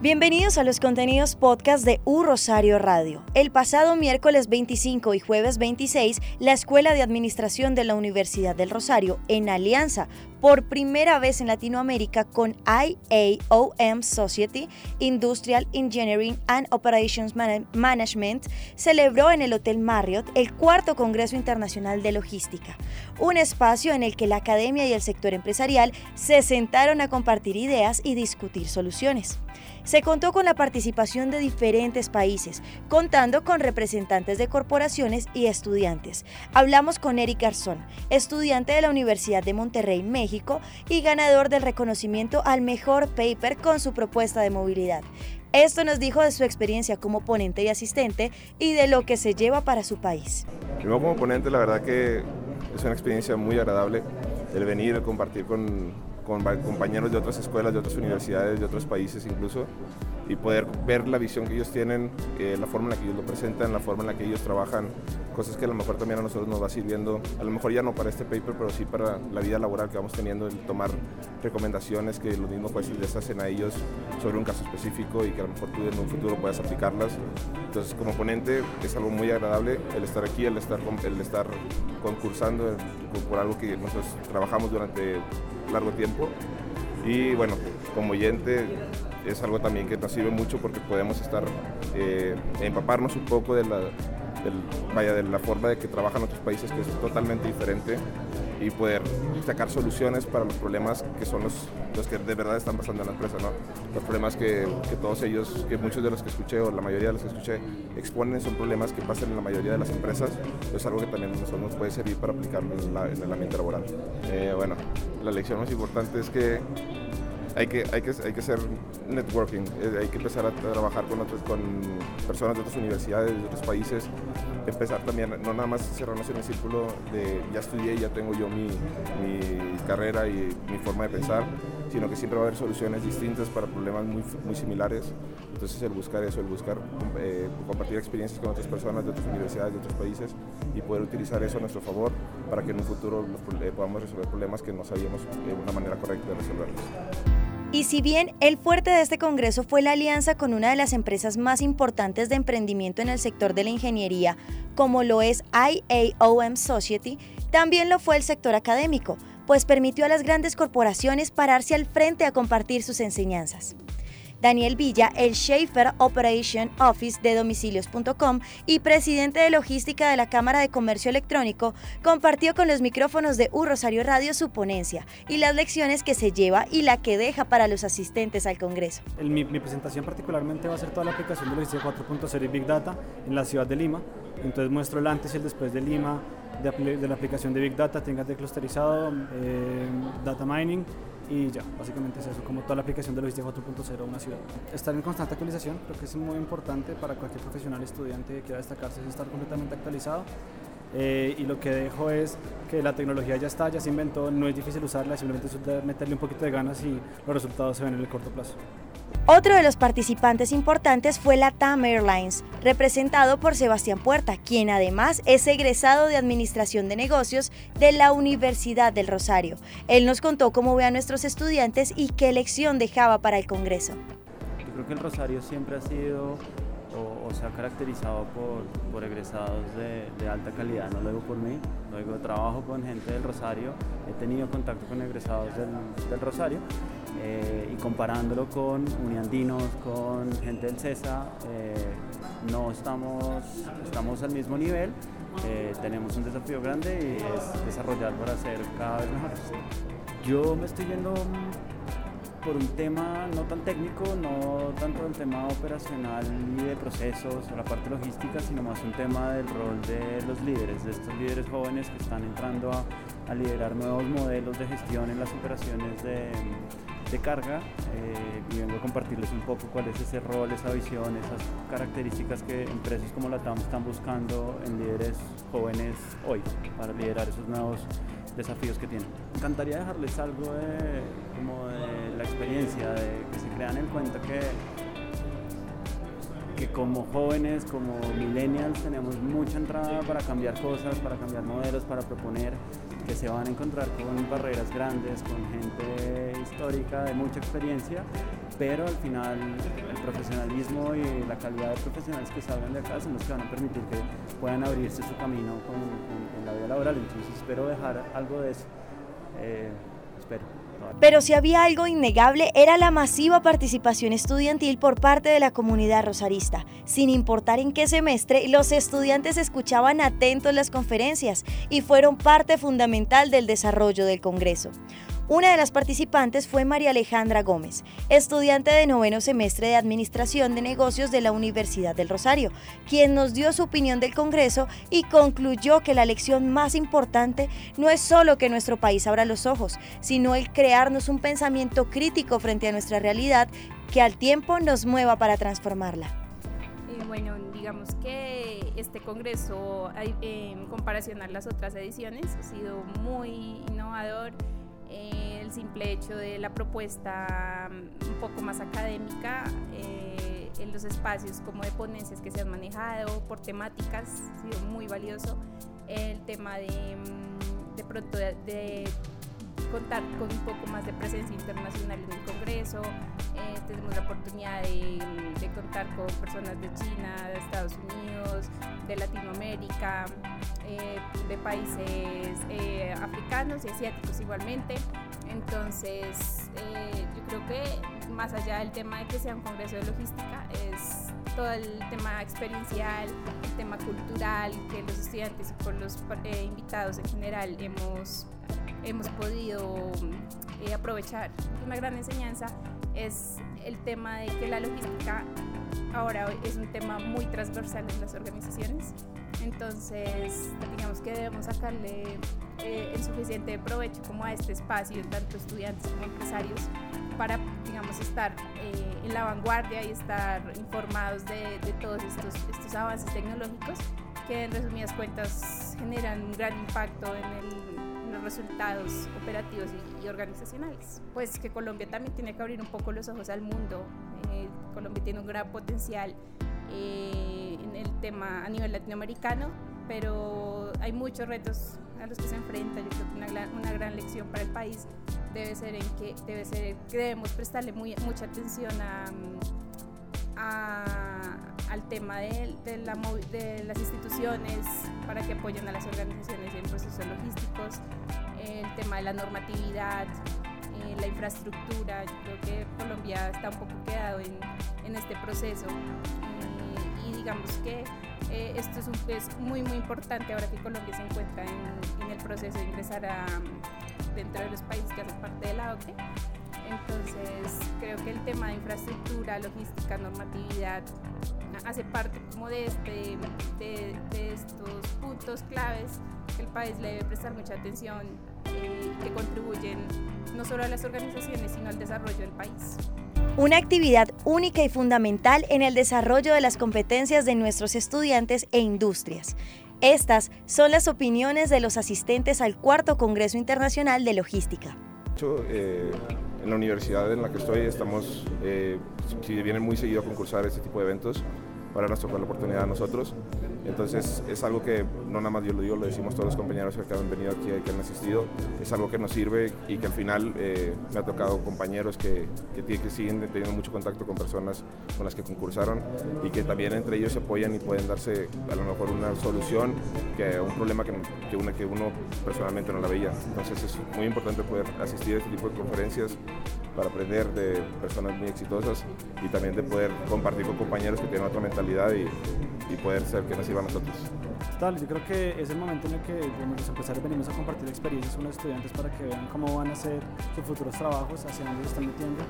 Bienvenidos a los contenidos podcast de U Rosario Radio. El pasado miércoles 25 y jueves 26, la Escuela de Administración de la Universidad del Rosario, en alianza por primera vez en Latinoamérica con IAOM Society, Industrial Engineering and Operations Management, celebró en el Hotel Marriott el cuarto Congreso Internacional de Logística, un espacio en el que la academia y el sector empresarial se sentaron a compartir ideas y discutir soluciones. Se contó con la participación de diferentes países, contando con representantes de corporaciones y estudiantes. Hablamos con Eric Garzón, estudiante de la Universidad de Monterrey, México, y ganador del reconocimiento al mejor paper con su propuesta de movilidad. Esto nos dijo de su experiencia como ponente y asistente y de lo que se lleva para su país. Primero como ponente, la verdad que es una experiencia muy agradable el venir, a compartir con con compañeros de otras escuelas, de otras universidades, de otros países incluso, y poder ver la visión que ellos tienen, eh, la forma en la que ellos lo presentan, la forma en la que ellos trabajan, cosas que a lo mejor también a nosotros nos va sirviendo, a lo mejor ya no para este paper, pero sí para la vida laboral que vamos teniendo, el tomar recomendaciones que los mismos jueces les hacen a ellos sobre un caso específico y que a lo mejor tú en un futuro puedas aplicarlas. Entonces, como ponente es algo muy agradable el estar aquí, el estar, el estar concursando por algo que nosotros trabajamos durante largo tiempo. Y bueno, como oyente es algo también que nos sirve mucho porque podemos estar, eh, empaparnos un poco de la, vaya, de la forma de que trabajan otros países que es totalmente diferente y poder sacar soluciones para los problemas que son los, los que de verdad están pasando en la empresa, ¿no? Los problemas que, que, todos ellos, que muchos de los que escuché o la mayoría de los que escuché exponen son problemas que pasan en la mayoría de las empresas, es algo que también nosotros nos puede servir para aplicarlo en, el ambiente laboral. Eh, bueno, la lección más importante es que hay que, hay que, hay que hacer networking, eh, hay que empezar a trabajar con, otros, con personas de otras universidades, de otros países, empezar también, no nada más cerrarnos en el círculo de ya estudié, ya tengo yo mi, mi carrera y mi forma de pensar, sino que siempre va a haber soluciones distintas para problemas muy, muy similares. Entonces el buscar eso, el buscar eh, compartir experiencias con otras personas de otras universidades, de otros países y poder utilizar eso a nuestro favor para que en un futuro eh, podamos resolver problemas que no sabíamos una manera correcta de resolverlos. Y si bien el fuerte de este Congreso fue la alianza con una de las empresas más importantes de emprendimiento en el sector de la ingeniería, como lo es IAOM Society, también lo fue el sector académico, pues permitió a las grandes corporaciones pararse al frente a compartir sus enseñanzas. Daniel Villa, el Schaefer Operation Office de domicilios.com y presidente de logística de la Cámara de Comercio Electrónico, compartió con los micrófonos de U Rosario Radio su ponencia y las lecciones que se lleva y la que deja para los asistentes al Congreso. mi, presentación particularmente va a ser toda la aplicación de logística 4.0 y Big Data en la ciudad de Lima. Entonces muestro el antes y el después de Lima de, la aplicación de Big Data, tengas de clusterizado, eh, data mining y ya, básicamente es eso, como toda la aplicación de logística 4.0 una ciudad. Estar en constante actualización creo que es muy importante para cualquier profesional estudiante que quiera destacarse, es estar completamente actualizado. Eh, y lo que dejo es que la tecnología ya está, ya se inventó, no es difícil usarla, simplemente es meterle un poquito de ganas y los resultados se ven en el corto plazo. Otro de los participantes importantes fue la TAM Airlines, representado por Sebastián Puerta, quien además es egresado de Administración de Negocios de la Universidad del Rosario. Él nos contó cómo ve a nuestros estudiantes y qué lección dejaba para el Congreso. Yo creo que el Rosario siempre ha sido o, se ha caracterizado por, egresados de, alta calidad, no lo digo por mí, lo digo, trabajo con gente del Rosario, he tenido contacto con egresados del, Rosario eh, y comparándolo con uniandinos, con gente del CESA, eh, no estamos, estamos al mismo nivel, eh, tenemos un desafío grande y es desarrollar para ser cada vez mejores. Yo me estoy yendo por un tema no tan técnico, no tanto el tema operacional y de procesos o la parte logística, sino más un tema del rol de los líderes, de estos líderes jóvenes que están entrando a, liderar nuevos modelos de gestión en las operaciones de, carga eh, y vengo a compartirles un poco cuál es ese rol, esa visión, esas características que empresas como la TAM están buscando en líderes jóvenes hoy para liderar esos nuevos desafíos que tienen. Me encantaría dejarles algo de, de la experiencia, de que se crean en cuenta que, que como jóvenes, como millennials, tenemos mucha entrada para cambiar cosas, para cambiar modelos, para proponer, que se van a encontrar con barreras grandes, con gente histórica de mucha experiencia, pero al final el profesionalismo y la calidad de profesionales que salgan de acá son los que van a permitir que puedan abrirse su camino con, en la vida laboral. Entonces espero dejar algo de eso. Eh, espero. Pero si había algo innegable era la masiva participación estudiantil por parte de la comunidad rosarista. Sin importar en qué semestre, los estudiantes escuchaban atentos las conferencias y fueron parte fundamental del desarrollo del Congreso. Una de las participantes fue María Alejandra Gómez, estudiante de noveno semestre de Administración de Negocios de la Universidad del Rosario, quien nos dio su opinión del Congreso y concluyó que la lección más importante no es solo que nuestro país abra los ojos, sino el crearnos un pensamiento crítico frente a nuestra realidad que al tiempo nos mueva para transformarla. Bueno, digamos que este Congreso, en comparación a las otras ediciones, ha sido muy innovador eh, el simple hecho de la propuesta mm, un poco más académica eh, en los espacios como de ponencias que se han manejado por temáticas, ha sido muy valioso. El tema de, mm, de pronto de contar con un poco más de presencia internacional en el Congreso. Eh, tenemos la oportunidad de, contar con personas de China, de Estados Unidos, de Latinoamérica, eh, de países eh, africanos y asiáticos igualmente. Entonces, yo creo que más allá del tema de que sea un Congreso de Logística, es todo el tema experiencial, el tema cultural, que los estudiantes y con los invitados en general hemos hemos podido eh, aprovechar. Una gran enseñanza es el tema de que la logística ahora es un tema muy transversal en las organizaciones. Entonces, digamos que debemos sacarle eh, el suficiente provecho como a este espacio, tanto estudiantes como empresarios, para, digamos, estar eh, en la vanguardia y estar informados de, de todos estos, estos avances tecnológicos que en resumidas cuentas generan un gran impacto en el resultados operativos y, organizacionales. Pues que Colombia también tiene que abrir un poco los ojos al mundo. Eh, Colombia tiene un gran potencial eh, en el tema a nivel latinoamericano, pero hay muchos retos a los que se enfrenta. Yo creo que una, gran, una gran lección para el país debe ser en que, debe ser, que debemos prestarle muy, mucha atención a, a al tema de, de, la, de, las instituciones para que apoyen a las organizaciones en procesos logísticos, el tema de la normatividad, eh, la infraestructura. Yo creo que Colombia está un poco quedado en, en este proceso eh, y digamos que eh, esto es, un, es, muy muy importante ahora que Colombia se encuentra en, en el proceso de ingresar a, dentro de los países que hacen parte de la OCDE. Entonces creo que el tema de infraestructura, logística, normatividad hace parte como de, este, de, de estos puntos claves que el país le debe prestar mucha atención eh, que contribuyen no solo a las organizaciones, sino al desarrollo del país. Una actividad única y fundamental en el desarrollo de las competencias de nuestros estudiantes e industrias. Estas son las opiniones de los asistentes al cuarto Congreso Internacional de Logística. Eh, en la universidad en la que estoy estamos, eh, si vienen muy seguido a concursar este tipo de eventos, para nos tocar la oportunidad a nosotros. Entonces es algo que no nada más yo lo digo, lo decimos todos los compañeros que han venido aquí, que han asistido, es algo que nos sirve y que al final eh, me ha tocado compañeros que, que, siguen teniendo mucho contacto con personas con las que concursaron y que también entre ellos se apoyan y pueden darse a lo mejor una solución que un problema que, que uno personalmente no la veía. Entonces es muy importante poder asistir a este tipo de conferencias para aprender de personas muy exitosas y también de poder compartir con compañeros que tienen otra mentalidad y, poder ser que nos sirva a nosotros. Total, yo creo que es el momento en el que digamos, los empresarios venimos a compartir experiencias con los estudiantes para que vean cómo van a hacer sus futuros trabajos, hacia dónde se están metiendo,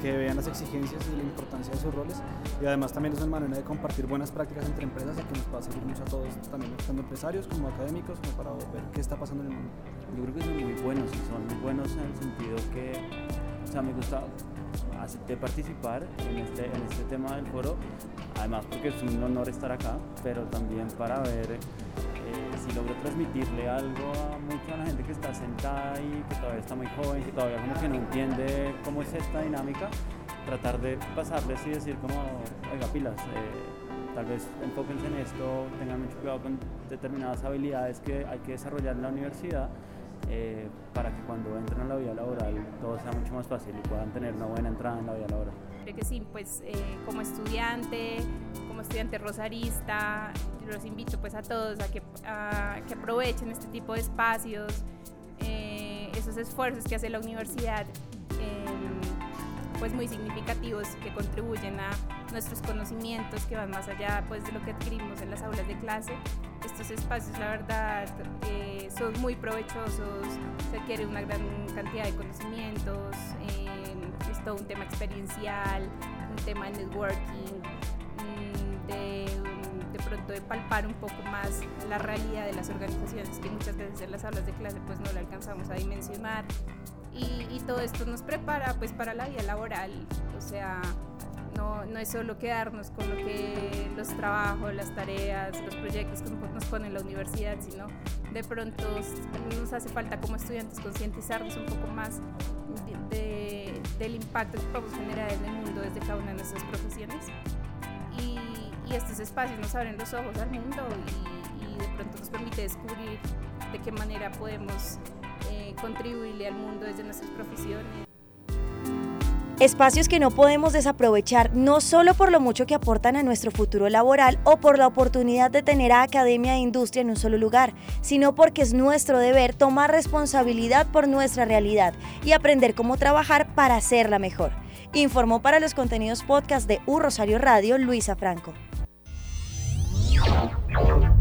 que vean las exigencias y la importancia de sus roles y además también es una manera de compartir buenas prácticas entre empresas y que nos va a servir mucho a todos, también tanto empresarios como académicos, como para ver qué está pasando en el mundo. Yo creo que son muy buenos y son muy buenos en el sentido que, o sea, me gusta participar en este, en este tema del foro, además porque es un honor estar acá, pero también para ver si logro transmitirle algo a mucha la gente que está sentada y que todavía está muy joven, que todavía como que no entiende cómo es esta dinámica, tratar de pasarles y decir como, oiga, pilas, eh, tal vez enfóquense en esto, tengan mucho cuidado con determinadas habilidades que hay que desarrollar en la universidad eh, para que cuando entren a la vida laboral todo sea mucho más fácil y puedan tener una buena entrada en la vida laboral. Creo que sí, pues eh, como estudiante, como estudiante rosarista, los invito pues a todos a que, a, que aprovechen este tipo de espacios, eh, esos esfuerzos que hace la universidad pues muy significativos que contribuyen a nuestros conocimientos que van más allá pues de lo que adquirimos en las aulas de clase. Estos espacios la verdad eh, son muy provechosos, se adquiere una gran cantidad de conocimientos, eh, es todo un tema experiencial, un tema de networking, pronto de palpar un poco más la realidad de las organizaciones que muchas veces en las aulas de clase pues no la alcanzamos a dimensionar y, todo esto nos prepara pues para la vida laboral, o sea, no, no, es solo quedarnos con lo que los trabajos, las tareas, los proyectos que nos pone la universidad, sino de pronto nos hace falta como estudiantes concientizarnos un poco más del impacto que podemos generar en el mundo desde cada una de nuestras profesiones. Y, estos espacios nos abren los ojos al mundo y, y de pronto nos permite descubrir de qué manera podemos eh, contribuirle al mundo desde nuestras profesiones. Espacios que no podemos desaprovechar no solo por lo mucho que aportan a nuestro futuro laboral o por la oportunidad de tener a academia e industria en un solo lugar, sino porque es nuestro deber tomar responsabilidad por nuestra realidad y aprender cómo trabajar para hacerla mejor. Informó para los contenidos podcast de U Rosario Radio Luisa Franco.